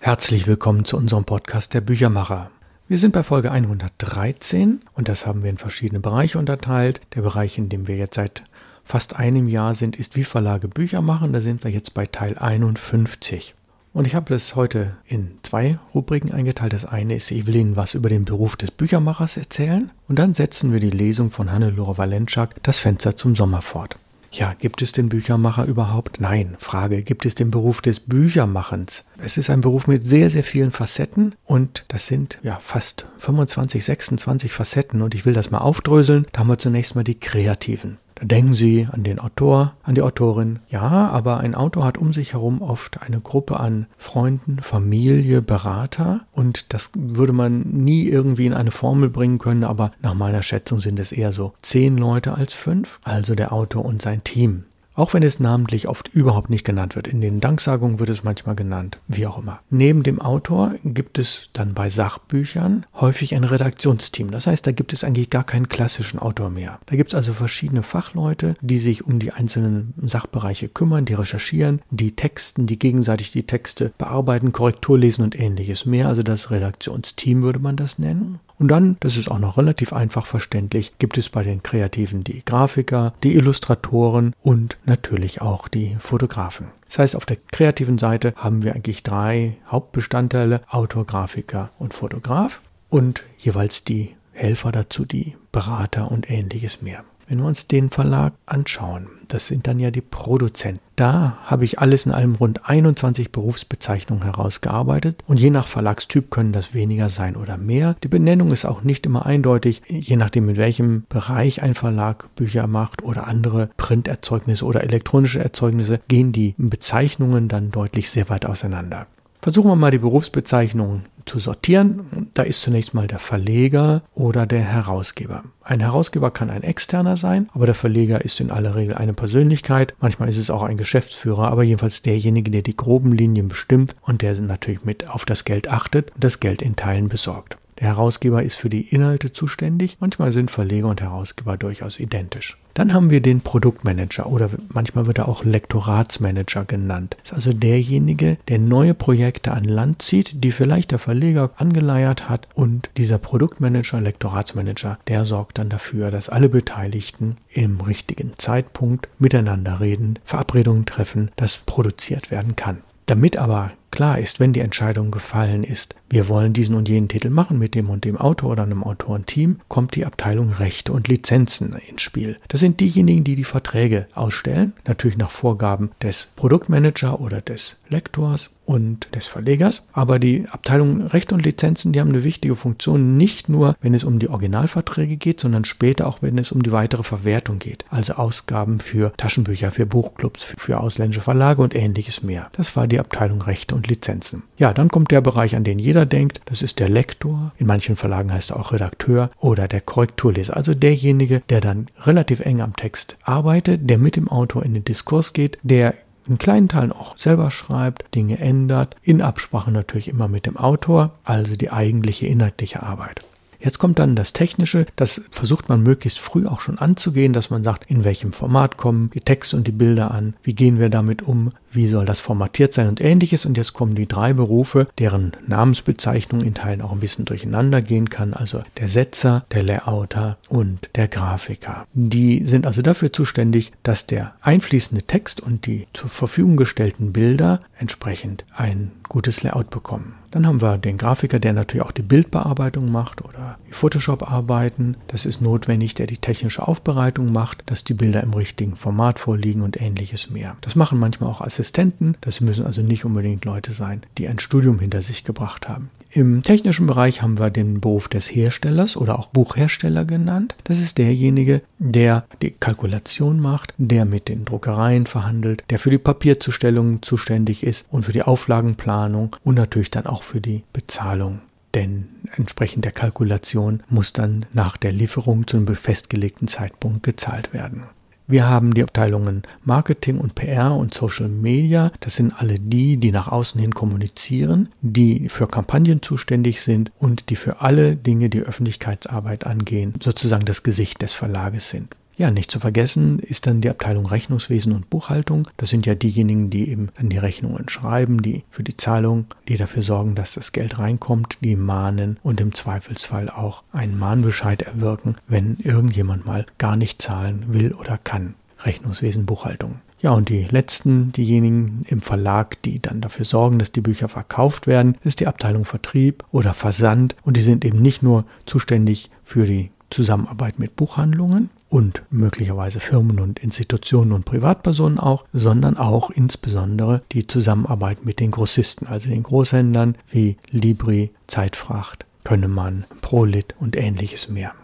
Herzlich willkommen zu unserem Podcast der Büchermacher. Wir sind bei Folge 113 und das haben wir in verschiedene Bereiche unterteilt. Der Bereich, in dem wir jetzt seit fast einem Jahr sind, ist wie Verlage Bücher machen. Da sind wir jetzt bei Teil 51. Und ich habe das heute in zwei Rubriken eingeteilt. Das eine ist Evelyn was über den Beruf des Büchermachers erzählen und dann setzen wir die Lesung von Hannelore Valenschak Das Fenster zum Sommer fort. Ja, gibt es den Büchermacher überhaupt? Nein. Frage, gibt es den Beruf des Büchermachens? Es ist ein Beruf mit sehr, sehr vielen Facetten und das sind ja fast 25, 26 Facetten und ich will das mal aufdröseln. Da haben wir zunächst mal die Kreativen. Denken Sie an den Autor, an die Autorin. Ja, aber ein Autor hat um sich herum oft eine Gruppe an Freunden, Familie, Berater und das würde man nie irgendwie in eine Formel bringen können, aber nach meiner Schätzung sind es eher so zehn Leute als fünf, also der Autor und sein Team. Auch wenn es namentlich oft überhaupt nicht genannt wird. In den Danksagungen wird es manchmal genannt, wie auch immer. Neben dem Autor gibt es dann bei Sachbüchern häufig ein Redaktionsteam. Das heißt, da gibt es eigentlich gar keinen klassischen Autor mehr. Da gibt es also verschiedene Fachleute, die sich um die einzelnen Sachbereiche kümmern, die recherchieren, die texten, die gegenseitig die Texte bearbeiten, Korrektur lesen und ähnliches mehr. Also das Redaktionsteam würde man das nennen. Und dann, das ist auch noch relativ einfach verständlich, gibt es bei den Kreativen die Grafiker, die Illustratoren und natürlich auch die Fotografen. Das heißt, auf der kreativen Seite haben wir eigentlich drei Hauptbestandteile, Autor, Grafiker und Fotograf und jeweils die Helfer dazu, die Berater und ähnliches mehr. Wenn wir uns den Verlag anschauen, das sind dann ja die Produzenten. Da habe ich alles in allem rund 21 Berufsbezeichnungen herausgearbeitet und je nach Verlagstyp können das weniger sein oder mehr. Die Benennung ist auch nicht immer eindeutig, je nachdem in welchem Bereich ein Verlag Bücher macht oder andere Printerzeugnisse oder elektronische Erzeugnisse, gehen die Bezeichnungen dann deutlich sehr weit auseinander. Versuchen wir mal die Berufsbezeichnungen zu sortieren. Da ist zunächst mal der Verleger oder der Herausgeber. Ein Herausgeber kann ein externer sein, aber der Verleger ist in aller Regel eine Persönlichkeit. Manchmal ist es auch ein Geschäftsführer, aber jedenfalls derjenige, der die groben Linien bestimmt und der natürlich mit auf das Geld achtet und das Geld in Teilen besorgt. Der Herausgeber ist für die Inhalte zuständig. Manchmal sind Verleger und Herausgeber durchaus identisch. Dann haben wir den Produktmanager oder manchmal wird er auch Lektoratsmanager genannt. Das ist also derjenige, der neue Projekte an Land zieht, die vielleicht der Verleger angeleiert hat und dieser Produktmanager, Lektoratsmanager, der sorgt dann dafür, dass alle Beteiligten im richtigen Zeitpunkt miteinander reden, Verabredungen treffen, dass produziert werden kann. Damit aber klar ist, wenn die Entscheidung gefallen ist, wir wollen diesen und jenen Titel machen mit dem und dem Autor oder einem Autorenteam, kommt die Abteilung Rechte und Lizenzen ins Spiel. Das sind diejenigen, die die Verträge ausstellen, natürlich nach Vorgaben des Produktmanager oder des Lektors und des Verlegers. Aber die Abteilung Rechte und Lizenzen, die haben eine wichtige Funktion, nicht nur, wenn es um die Originalverträge geht, sondern später auch, wenn es um die weitere Verwertung geht. Also Ausgaben für Taschenbücher, für Buchclubs, für ausländische Verlage und ähnliches mehr. Das war die Abteilung Rechte und und Lizenzen. Ja, dann kommt der Bereich, an den jeder denkt. Das ist der Lektor. In manchen Verlagen heißt er auch Redakteur oder der Korrekturleser. Also derjenige, der dann relativ eng am Text arbeitet, der mit dem Autor in den Diskurs geht, der in kleinen Teilen auch selber schreibt, Dinge ändert, in Absprache natürlich immer mit dem Autor, also die eigentliche inhaltliche Arbeit. Jetzt kommt dann das Technische, das versucht man möglichst früh auch schon anzugehen, dass man sagt, in welchem Format kommen die Texte und die Bilder an, wie gehen wir damit um, wie soll das formatiert sein und ähnliches. Und jetzt kommen die drei Berufe, deren Namensbezeichnung in Teilen auch ein bisschen durcheinander gehen kann. Also der Setzer, der Layouter und der Grafiker. Die sind also dafür zuständig, dass der einfließende Text und die zur Verfügung gestellten Bilder entsprechend ein gutes Layout bekommen. Dann haben wir den Grafiker, der natürlich auch die Bildbearbeitung macht oder die Photoshop-Arbeiten. Das ist notwendig, der die technische Aufbereitung macht, dass die Bilder im richtigen Format vorliegen und ähnliches mehr. Das machen manchmal auch Assistenten. Das müssen also nicht unbedingt Leute sein, die ein Studium hinter sich gebracht haben. Im technischen Bereich haben wir den Beruf des Herstellers oder auch Buchhersteller genannt. Das ist derjenige, der die Kalkulation macht, der mit den Druckereien verhandelt, der für die Papierzustellung zuständig ist und für die Auflagenplanung und natürlich dann auch für die Bezahlung. Denn entsprechend der Kalkulation muss dann nach der Lieferung zu einem festgelegten Zeitpunkt gezahlt werden. Wir haben die Abteilungen Marketing und PR und Social Media. Das sind alle die, die nach außen hin kommunizieren, die für Kampagnen zuständig sind und die für alle Dinge, die Öffentlichkeitsarbeit angehen, sozusagen das Gesicht des Verlages sind. Ja, nicht zu vergessen ist dann die Abteilung Rechnungswesen und Buchhaltung. Das sind ja diejenigen, die eben dann die Rechnungen schreiben, die für die Zahlung, die dafür sorgen, dass das Geld reinkommt, die mahnen und im Zweifelsfall auch einen Mahnbescheid erwirken, wenn irgendjemand mal gar nicht zahlen will oder kann. Rechnungswesen, Buchhaltung. Ja, und die letzten, diejenigen im Verlag, die dann dafür sorgen, dass die Bücher verkauft werden, ist die Abteilung Vertrieb oder Versand. Und die sind eben nicht nur zuständig für die Zusammenarbeit mit Buchhandlungen und möglicherweise Firmen und Institutionen und Privatpersonen auch, sondern auch insbesondere die Zusammenarbeit mit den Grossisten, also den Großhändlern wie Libri, Zeitfracht, Könnemann, Prolit und ähnliches mehr.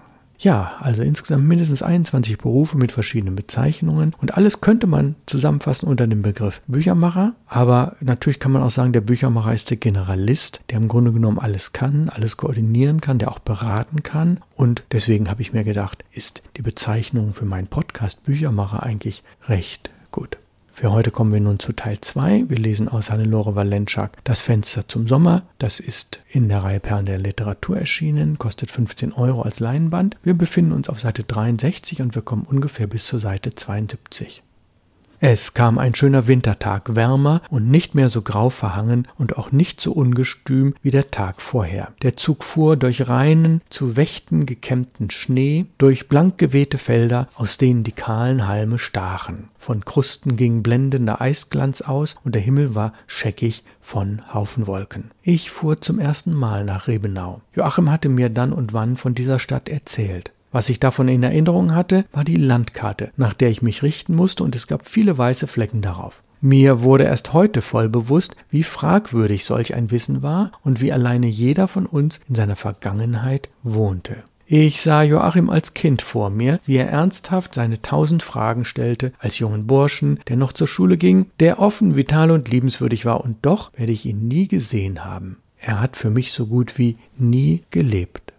Ja, also insgesamt mindestens 21 Berufe mit verschiedenen Bezeichnungen. Und alles könnte man zusammenfassen unter dem Begriff Büchermacher, aber natürlich kann man auch sagen, der Büchermacher ist der Generalist, der im Grunde genommen alles kann, alles koordinieren kann, der auch beraten kann. Und deswegen habe ich mir gedacht, ist die Bezeichnung für meinen Podcast Büchermacher eigentlich recht gut. Für heute kommen wir nun zu Teil 2. Wir lesen aus Hannelore Valenschak Das Fenster zum Sommer. Das ist in der Reihe Perlen der Literatur erschienen, kostet 15 Euro als Leinband. Wir befinden uns auf Seite 63 und wir kommen ungefähr bis zur Seite 72. Es kam ein schöner Wintertag, wärmer und nicht mehr so grau verhangen und auch nicht so ungestüm wie der Tag vorher. Der Zug fuhr durch reinen, zu Wächten gekämmten Schnee, durch blank gewehte Felder, aus denen die kahlen Halme stachen. Von Krusten ging blendender Eisglanz aus und der Himmel war scheckig von Haufen Wolken. Ich fuhr zum ersten Mal nach Rebenau. Joachim hatte mir dann und wann von dieser Stadt erzählt. Was ich davon in Erinnerung hatte, war die Landkarte, nach der ich mich richten musste, und es gab viele weiße Flecken darauf. Mir wurde erst heute voll bewusst, wie fragwürdig solch ein Wissen war und wie alleine jeder von uns in seiner Vergangenheit wohnte. Ich sah Joachim als Kind vor mir, wie er ernsthaft seine tausend Fragen stellte, als jungen Burschen, der noch zur Schule ging, der offen, vital und liebenswürdig war, und doch werde ich ihn nie gesehen haben. Er hat für mich so gut wie nie gelebt.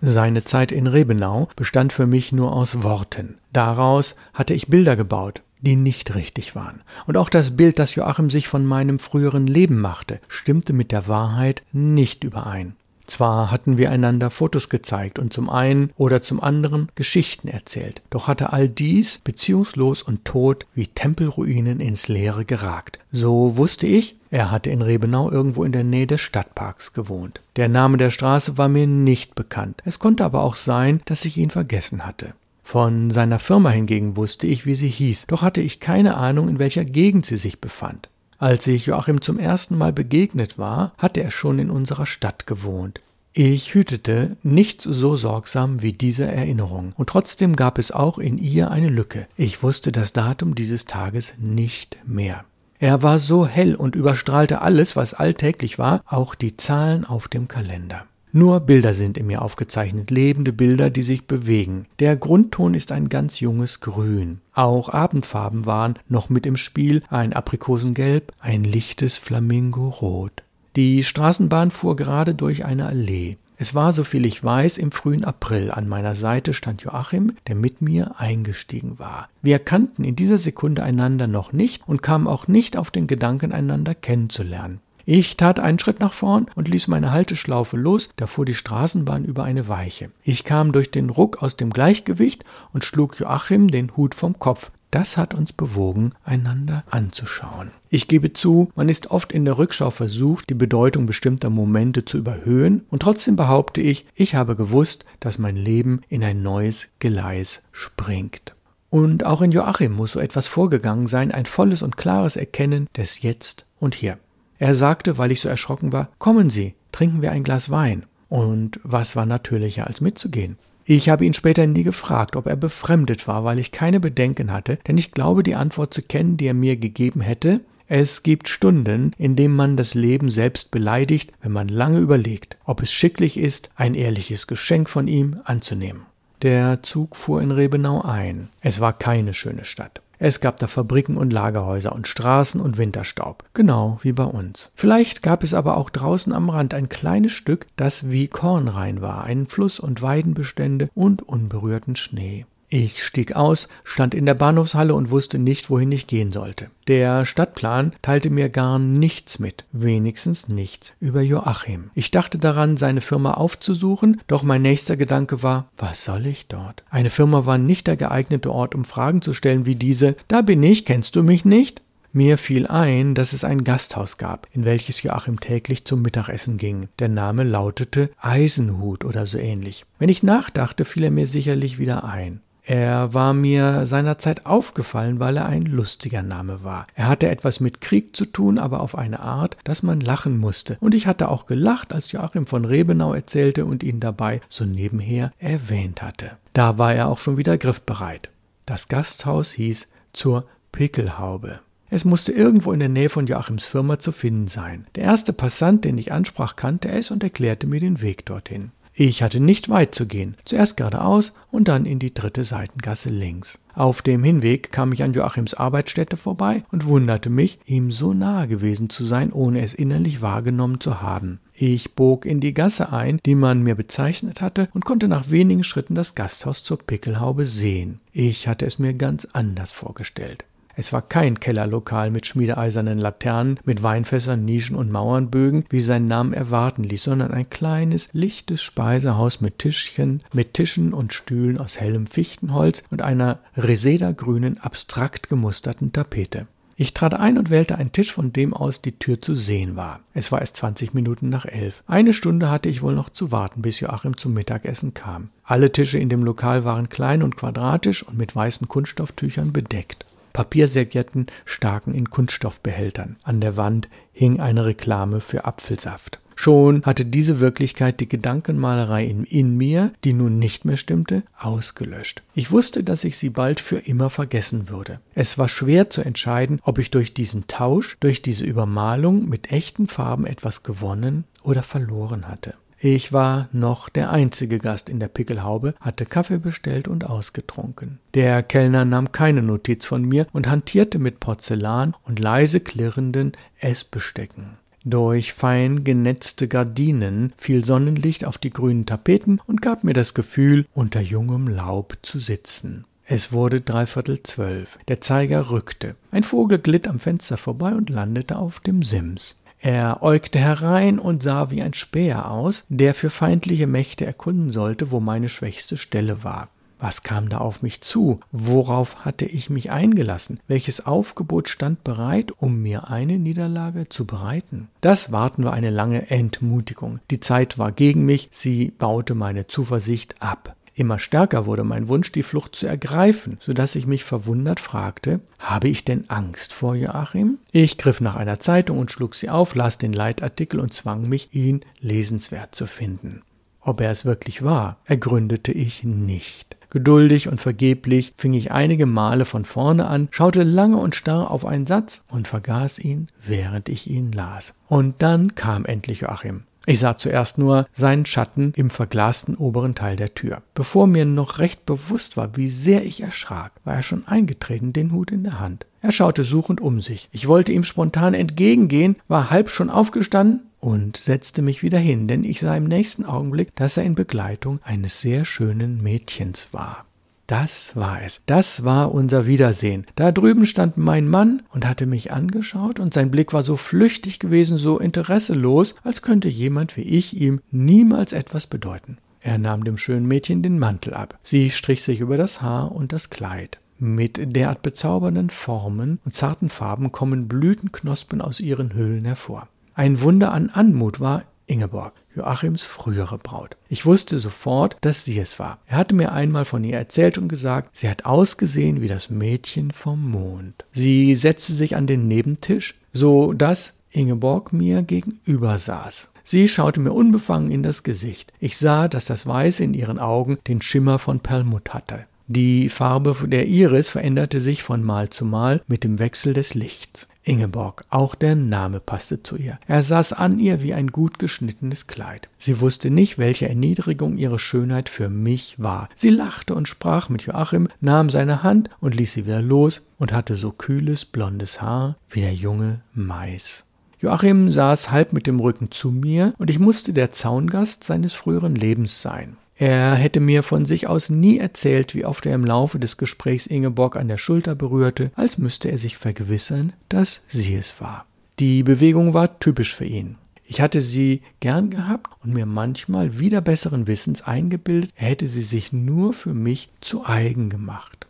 Seine Zeit in Rebenau bestand für mich nur aus Worten. Daraus hatte ich Bilder gebaut, die nicht richtig waren. Und auch das Bild, das Joachim sich von meinem früheren Leben machte, stimmte mit der Wahrheit nicht überein. Zwar hatten wir einander Fotos gezeigt und zum einen oder zum anderen Geschichten erzählt, doch hatte all dies beziehungslos und tot wie Tempelruinen ins Leere geragt. So wusste ich, er hatte in Rebenau irgendwo in der Nähe des Stadtparks gewohnt. Der Name der Straße war mir nicht bekannt. Es konnte aber auch sein, dass ich ihn vergessen hatte. Von seiner Firma hingegen wusste ich, wie sie hieß, doch hatte ich keine Ahnung, in welcher Gegend sie sich befand. Als ich Joachim zum ersten Mal begegnet war, hatte er schon in unserer Stadt gewohnt. Ich hütete nichts so sorgsam wie diese Erinnerung, und trotzdem gab es auch in ihr eine Lücke. Ich wusste das Datum dieses Tages nicht mehr. Er war so hell und überstrahlte alles, was alltäglich war, auch die Zahlen auf dem Kalender. Nur Bilder sind in mir aufgezeichnet, lebende Bilder, die sich bewegen. Der Grundton ist ein ganz junges Grün. Auch Abendfarben waren noch mit im Spiel, ein Aprikosengelb, ein lichtes Flamingorot. Die Straßenbahn fuhr gerade durch eine Allee. Es war, soviel ich weiß, im frühen April. An meiner Seite stand Joachim, der mit mir eingestiegen war. Wir kannten in dieser Sekunde einander noch nicht und kamen auch nicht auf den Gedanken, einander kennenzulernen. Ich tat einen Schritt nach vorn und ließ meine Halteschlaufe los, da fuhr die Straßenbahn über eine Weiche. Ich kam durch den Ruck aus dem Gleichgewicht und schlug Joachim den Hut vom Kopf. Das hat uns bewogen, einander anzuschauen. Ich gebe zu, man ist oft in der Rückschau versucht, die Bedeutung bestimmter Momente zu überhöhen, und trotzdem behaupte ich, ich habe gewusst, dass mein Leben in ein neues Gleis springt. Und auch in Joachim muss so etwas vorgegangen sein, ein volles und klares Erkennen des Jetzt und Hier. Er sagte, weil ich so erschrocken war, kommen Sie, trinken wir ein Glas Wein. Und was war natürlicher als mitzugehen? Ich habe ihn später nie gefragt, ob er befremdet war, weil ich keine Bedenken hatte, denn ich glaube die Antwort zu kennen, die er mir gegeben hätte. Es gibt Stunden, in denen man das Leben selbst beleidigt, wenn man lange überlegt, ob es schicklich ist, ein ehrliches Geschenk von ihm anzunehmen. Der Zug fuhr in Rebenau ein. Es war keine schöne Stadt. Es gab da Fabriken und Lagerhäuser und Straßen und Winterstaub, genau wie bei uns. Vielleicht gab es aber auch draußen am Rand ein kleines Stück, das wie Kornrein war, einen Fluss und Weidenbestände und unberührten Schnee. Ich stieg aus, stand in der Bahnhofshalle und wusste nicht, wohin ich gehen sollte. Der Stadtplan teilte mir gar nichts mit, wenigstens nichts über Joachim. Ich dachte daran, seine Firma aufzusuchen, doch mein nächster Gedanke war, was soll ich dort? Eine Firma war nicht der geeignete Ort, um Fragen zu stellen wie diese, da bin ich, kennst du mich nicht? Mir fiel ein, dass es ein Gasthaus gab, in welches Joachim täglich zum Mittagessen ging. Der Name lautete Eisenhut oder so ähnlich. Wenn ich nachdachte, fiel er mir sicherlich wieder ein. Er war mir seinerzeit aufgefallen, weil er ein lustiger Name war. Er hatte etwas mit Krieg zu tun, aber auf eine Art, dass man lachen musste. Und ich hatte auch gelacht, als Joachim von Rebenau erzählte und ihn dabei so nebenher erwähnt hatte. Da war er auch schon wieder griffbereit. Das Gasthaus hieß zur Pickelhaube. Es musste irgendwo in der Nähe von Joachims Firma zu finden sein. Der erste Passant, den ich ansprach, kannte es und erklärte mir den Weg dorthin. Ich hatte nicht weit zu gehen, zuerst geradeaus und dann in die dritte Seitengasse links. Auf dem Hinweg kam ich an Joachims Arbeitsstätte vorbei und wunderte mich, ihm so nahe gewesen zu sein, ohne es innerlich wahrgenommen zu haben. Ich bog in die Gasse ein, die man mir bezeichnet hatte, und konnte nach wenigen Schritten das Gasthaus zur Pickelhaube sehen. Ich hatte es mir ganz anders vorgestellt. Es war kein Kellerlokal mit schmiedeeisernen Laternen, mit Weinfässern, Nischen und Mauernbögen, wie sein Name erwarten ließ, sondern ein kleines, lichtes Speisehaus mit Tischchen, mit Tischen und Stühlen aus hellem Fichtenholz und einer reseda-grünen, abstrakt gemusterten Tapete. Ich trat ein und wählte einen Tisch, von dem aus die Tür zu sehen war. Es war erst zwanzig Minuten nach elf. Eine Stunde hatte ich wohl noch zu warten, bis Joachim zum Mittagessen kam. Alle Tische in dem Lokal waren klein und quadratisch und mit weißen Kunststofftüchern bedeckt. Papierservietten staken in Kunststoffbehältern. An der Wand hing eine Reklame für Apfelsaft. Schon hatte diese Wirklichkeit die Gedankenmalerei in, in, mir, die nun nicht mehr stimmte, ausgelöscht. Ich wusste, dass ich sie bald für immer vergessen würde. Es war schwer zu entscheiden, ob ich durch diesen Tausch, durch diese Übermalung mit echten Farben etwas gewonnen oder verloren hatte. Ich war noch der einzige Gast in der Pickelhaube, hatte Kaffee bestellt und ausgetrunken. Der Kellner nahm keine Notiz von mir und hantierte mit Porzellan und leise klirrenden Essbestecken. Durch fein genetzte Gardinen fiel Sonnenlicht auf die grünen Tapeten und gab mir das Gefühl, unter jungem Laub zu sitzen. Es wurde dreiviertel zwölf. Der Zeiger rückte. Ein Vogel glitt am Fenster vorbei und landete auf dem Sims. Er äugte herein und sah wie ein Späher aus, der für feindliche Mächte erkunden sollte, wo meine schwächste Stelle war. Was kam da auf mich zu? Worauf hatte ich mich eingelassen? Welches Aufgebot stand bereit, um mir eine Niederlage zu bereiten? Das Warten war eine lange Entmutigung. Die Zeit war gegen mich, sie baute meine Zuversicht ab. Immer stärker wurde mein Wunsch, die Flucht zu ergreifen, so dass ich mich verwundert fragte, habe ich denn Angst vor Joachim? Ich griff nach einer Zeitung und schlug sie auf, las den Leitartikel und zwang mich, ihn lesenswert zu finden. Ob er es wirklich war, ergründete ich nicht. Geduldig und vergeblich fing ich einige Male von vorne an, schaute lange und starr auf einen Satz und vergaß ihn, während ich ihn las. Und dann kam endlich Joachim. Ich sah zuerst nur seinen Schatten im verglasten oberen Teil der Tür. Bevor mir noch recht bewusst war, wie sehr ich erschrak, war er schon eingetreten, den Hut in der Hand. Er schaute suchend um sich. Ich wollte ihm spontan entgegengehen, war halb schon aufgestanden und setzte mich wieder hin, denn ich sah im nächsten Augenblick, dass er in Begleitung eines sehr schönen Mädchens war. Das war es. Das war unser Wiedersehen. Da drüben stand mein Mann und hatte mich angeschaut, und sein Blick war so flüchtig gewesen, so interesselos, als könnte jemand wie ich ihm niemals etwas bedeuten. Er nahm dem schönen Mädchen den Mantel ab. Sie strich sich über das Haar und das Kleid. Mit derart bezaubernden Formen und zarten Farben kommen Blütenknospen aus ihren Hüllen hervor. Ein Wunder an Anmut war Ingeborg. Joachims frühere Braut. Ich wusste sofort, dass sie es war. Er hatte mir einmal von ihr erzählt und gesagt, sie hat ausgesehen wie das Mädchen vom Mond. Sie setzte sich an den Nebentisch, so dass Ingeborg mir gegenüber saß. Sie schaute mir unbefangen in das Gesicht. Ich sah, dass das Weiße in ihren Augen den Schimmer von Perlmutt hatte. Die Farbe der Iris veränderte sich von Mal zu Mal mit dem Wechsel des Lichts. Ingeborg, auch der Name passte zu ihr. Er saß an ihr wie ein gut geschnittenes Kleid. Sie wusste nicht, welche Erniedrigung ihre Schönheit für mich war. Sie lachte und sprach mit Joachim, nahm seine Hand und ließ sie wieder los und hatte so kühles blondes Haar wie der junge Mais. Joachim saß halb mit dem Rücken zu mir, und ich musste der Zaungast seines früheren Lebens sein. Er hätte mir von sich aus nie erzählt, wie oft er im Laufe des Gesprächs Ingeborg an der Schulter berührte, als müsste er sich vergewissern, dass sie es war. Die Bewegung war typisch für ihn. Ich hatte sie gern gehabt und mir manchmal wieder besseren Wissens eingebildet, er hätte sie sich nur für mich zu eigen gemacht.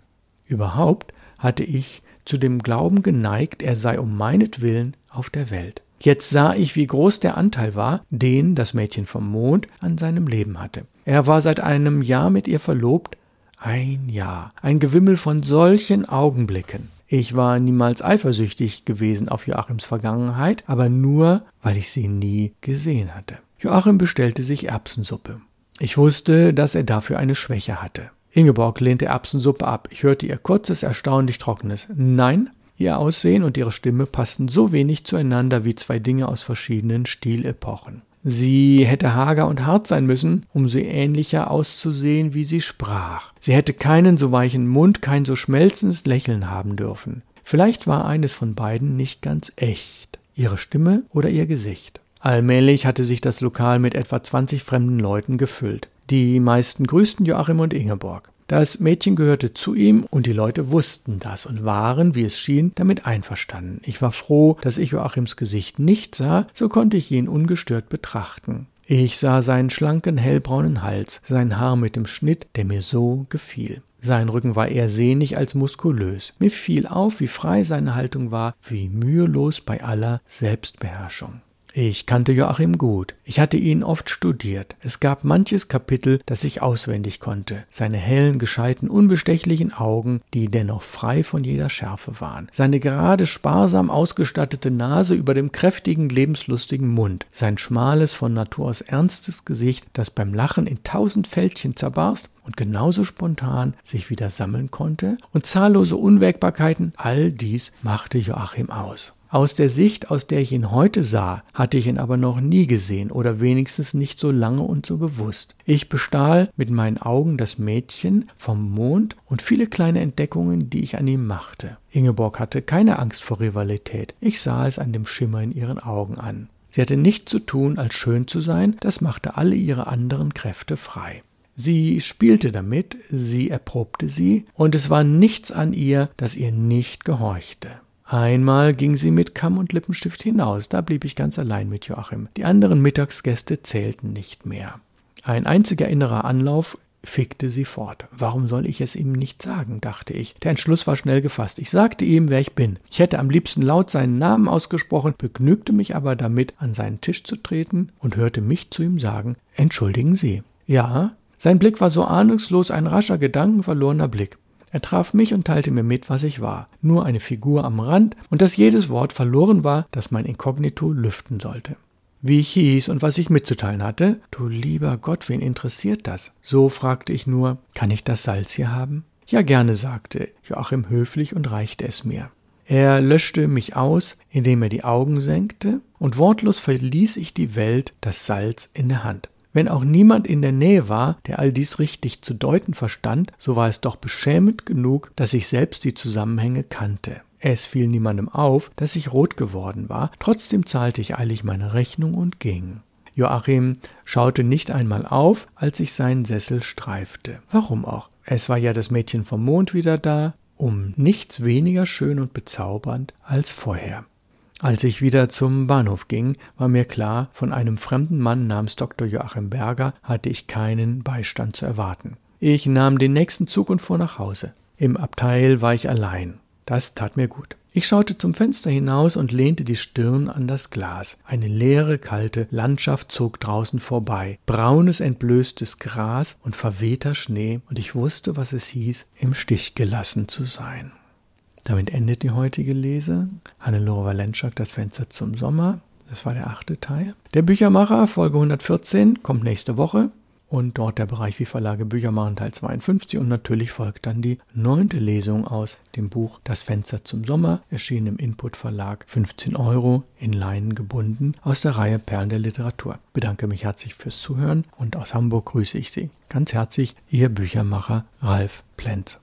Überhaupt hatte ich zu dem Glauben geneigt, er sei um meinetwillen auf der Welt. Jetzt sah ich, wie groß der Anteil war, den das Mädchen vom Mond an seinem Leben hatte. Er war seit einem Jahr mit ihr verlobt. Ein Jahr. Ein Gewimmel von solchen Augenblicken. Ich war niemals eifersüchtig gewesen auf Joachims Vergangenheit, aber nur, weil ich sie nie gesehen hatte. Joachim bestellte sich Erbsensuppe. Ich wusste, dass er dafür eine Schwäche hatte. Ingeborg lehnte Erbsensuppe ab. Ich hörte ihr kurzes, erstaunlich trockenes Nein. Ihr Aussehen und ihre Stimme passten so wenig zueinander wie zwei Dinge aus verschiedenen Stilepochen. Sie hätte hager und hart sein müssen, um so ähnlicher auszusehen, wie sie sprach. Sie hätte keinen so weichen Mund, kein so schmelzendes Lächeln haben dürfen. Vielleicht war eines von beiden nicht ganz echt, ihre Stimme oder ihr Gesicht. Allmählich hatte sich das Lokal mit etwa 20 fremden Leuten gefüllt. Die meisten grüßten Joachim und Ingeborg. Das Mädchen gehörte zu ihm und die Leute wussten das und waren, wie es schien, damit einverstanden. Ich war froh, dass ich Joachims Gesicht nicht sah, so konnte ich ihn ungestört betrachten. Ich sah seinen schlanken, hellbraunen Hals, sein Haar mit dem Schnitt, der mir so gefiel. Sein Rücken war eher sehnig als muskulös. Mir fiel auf, wie frei seine Haltung war, wie mühelos bei aller Selbstbeherrschung. Ich kannte Joachim gut. Ich hatte ihn oft studiert. Es gab manches Kapitel, das ich auswendig konnte. Seine hellen, gescheiten, unbestechlichen Augen, die dennoch frei von jeder Schärfe waren. Seine gerade sparsam ausgestattete Nase über dem kräftigen, lebenslustigen Mund. Sein schmales, von Natur aus ernstes Gesicht, das beim Lachen in tausend Fältchen zerbarst und genauso spontan sich wieder sammeln konnte. Und zahllose Unwägbarkeiten, all dies machte Joachim aus. Aus der Sicht, aus der ich ihn heute sah, hatte ich ihn aber noch nie gesehen oder wenigstens nicht so lange und so bewusst. Ich bestahl mit meinen Augen das Mädchen vom Mond und viele kleine Entdeckungen, die ich an ihm machte. Ingeborg hatte keine Angst vor Rivalität. Ich sah es an dem Schimmer in ihren Augen an. Sie hatte nichts zu tun, als schön zu sein, das machte alle ihre anderen Kräfte frei. Sie spielte damit, sie erprobte sie, und es war nichts an ihr, das ihr nicht gehorchte. Einmal ging sie mit Kamm und Lippenstift hinaus, da blieb ich ganz allein mit Joachim. Die anderen Mittagsgäste zählten nicht mehr. Ein einziger innerer Anlauf fickte sie fort. Warum soll ich es ihm nicht sagen, dachte ich. Der Entschluss war schnell gefasst. Ich sagte ihm, wer ich bin. Ich hätte am liebsten laut seinen Namen ausgesprochen, begnügte mich aber damit, an seinen Tisch zu treten und hörte mich zu ihm sagen, entschuldigen Sie. Ja, sein Blick war so ahnungslos ein rascher, gedankenverlorener Blick. Er traf mich und teilte mir mit, was ich war, nur eine Figur am Rand und dass jedes Wort verloren war, das mein Inkognito lüften sollte. Wie ich hieß und was ich mitzuteilen hatte? Du lieber Gott, wen interessiert das? So fragte ich nur, kann ich das Salz hier haben? Ja, gerne, sagte Joachim höflich und reichte es mir. Er löschte mich aus, indem er die Augen senkte, und wortlos verließ ich die Welt, das Salz in der Hand. Wenn auch niemand in der Nähe war, der all dies richtig zu deuten verstand, so war es doch beschämend genug, dass ich selbst die Zusammenhänge kannte. Es fiel niemandem auf, dass ich rot geworden war, trotzdem zahlte ich eilig meine Rechnung und ging. Joachim schaute nicht einmal auf, als ich seinen Sessel streifte. Warum auch? Es war ja das Mädchen vom Mond wieder da, um nichts weniger schön und bezaubernd als vorher. Als ich wieder zum Bahnhof ging, war mir klar, von einem fremden Mann namens Dr. Joachim Berger hatte ich keinen Beistand zu erwarten. Ich nahm den nächsten Zug und fuhr nach Hause. Im Abteil war ich allein. Das tat mir gut. Ich schaute zum Fenster hinaus und lehnte die Stirn an das Glas. Eine leere, kalte Landschaft zog draußen vorbei. Braunes, entblößtes Gras und verwehter Schnee, und ich wusste, was es hieß, im Stich gelassen zu sein. Damit endet die heutige Lese. Hannelore Walentschak, das Fenster zum Sommer. Das war der achte Teil. Der Büchermacher, Folge 114, kommt nächste Woche. Und dort der Bereich wie Verlage Bücher machen, Teil 52. Und natürlich folgt dann die neunte Lesung aus dem Buch Das Fenster zum Sommer, erschienen im Input Verlag, 15 Euro, in Leinen gebunden, aus der Reihe Perlen der Literatur. Ich bedanke mich herzlich fürs Zuhören und aus Hamburg grüße ich Sie. Ganz herzlich, Ihr Büchermacher Ralf Plenz.